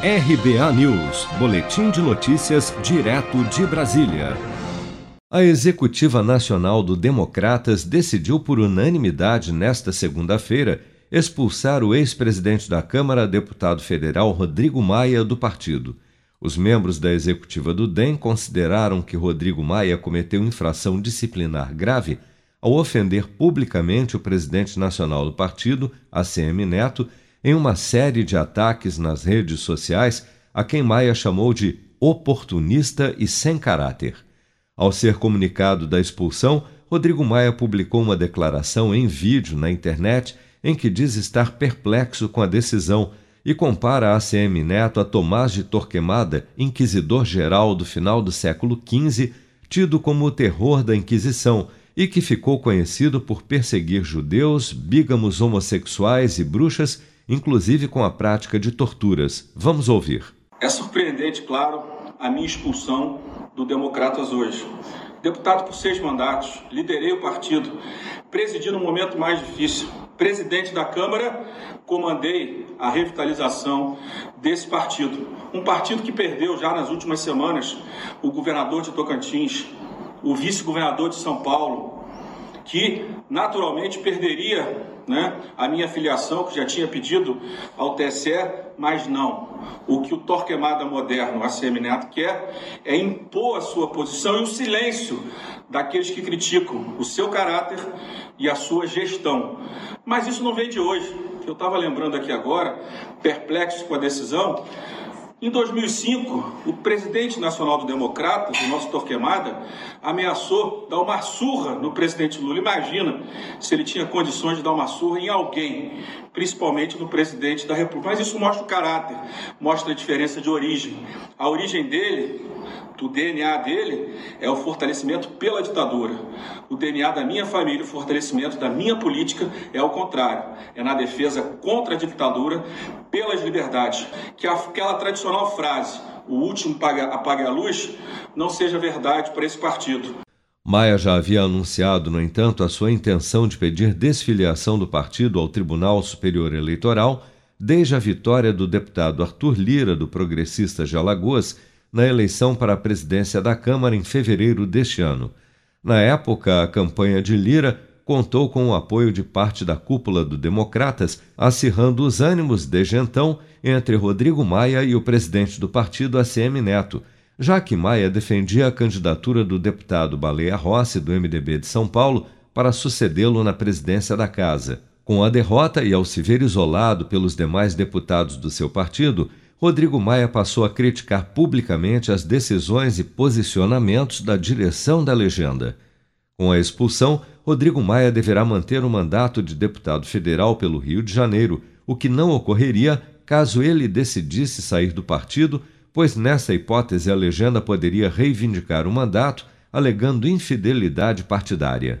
RBA News, Boletim de Notícias, direto de Brasília. A Executiva Nacional do Democratas decidiu por unanimidade nesta segunda-feira expulsar o ex-presidente da Câmara, deputado federal Rodrigo Maia, do partido. Os membros da executiva do DEM consideraram que Rodrigo Maia cometeu infração disciplinar grave ao ofender publicamente o presidente nacional do partido, ACM Neto, em uma série de ataques nas redes sociais a quem Maia chamou de oportunista e sem caráter. Ao ser comunicado da expulsão, Rodrigo Maia publicou uma declaração em vídeo na internet em que diz estar perplexo com a decisão e compara ACM Neto a Tomás de Torquemada, inquisidor-geral do final do século XV, tido como o terror da Inquisição e que ficou conhecido por perseguir judeus, bígamos homossexuais e bruxas inclusive com a prática de torturas. Vamos ouvir. É surpreendente, claro, a minha expulsão do Democratas hoje. Deputado por seis mandatos, liderei o partido, presidi no momento mais difícil. Presidente da Câmara, comandei a revitalização desse partido. Um partido que perdeu já nas últimas semanas o governador de Tocantins, o vice-governador de São Paulo, que naturalmente perderia né, a minha filiação, que já tinha pedido ao TSE, mas não. O que o Torquemada moderno, a Neto, quer é impor a sua posição e o silêncio daqueles que criticam o seu caráter e a sua gestão. Mas isso não vem de hoje. Eu estava lembrando aqui agora, perplexo com a decisão, em 2005, o presidente nacional do Democratas, o nosso Torquemada, ameaçou dar uma surra no presidente Lula. Imagina se ele tinha condições de dar uma surra em alguém, principalmente no presidente da República. Mas isso mostra o caráter, mostra a diferença de origem. A origem dele o DNA dele é o fortalecimento pela ditadura. O DNA da minha família, o fortalecimento da minha política é o contrário. É na defesa contra a ditadura, pelas liberdades. Que aquela tradicional frase, o último apague a luz, não seja verdade para esse partido. Maia já havia anunciado, no entanto, a sua intenção de pedir desfiliação do partido ao Tribunal Superior Eleitoral desde a vitória do deputado Arthur Lira, do Progressistas de Alagoas, na eleição para a presidência da Câmara em fevereiro deste ano. Na época, a campanha de Lira contou com o apoio de parte da cúpula do Democratas, acirrando os ânimos desde então entre Rodrigo Maia e o presidente do partido ACM Neto, já que Maia defendia a candidatura do deputado Baleia Rossi, do MDB de São Paulo, para sucedê-lo na presidência da casa. Com a derrota e ao se ver isolado pelos demais deputados do seu partido, Rodrigo Maia passou a criticar publicamente as decisões e posicionamentos da direção da legenda. Com a expulsão, Rodrigo Maia deverá manter o mandato de deputado federal pelo Rio de Janeiro, o que não ocorreria caso ele decidisse sair do partido, pois nessa hipótese a legenda poderia reivindicar o mandato alegando infidelidade partidária.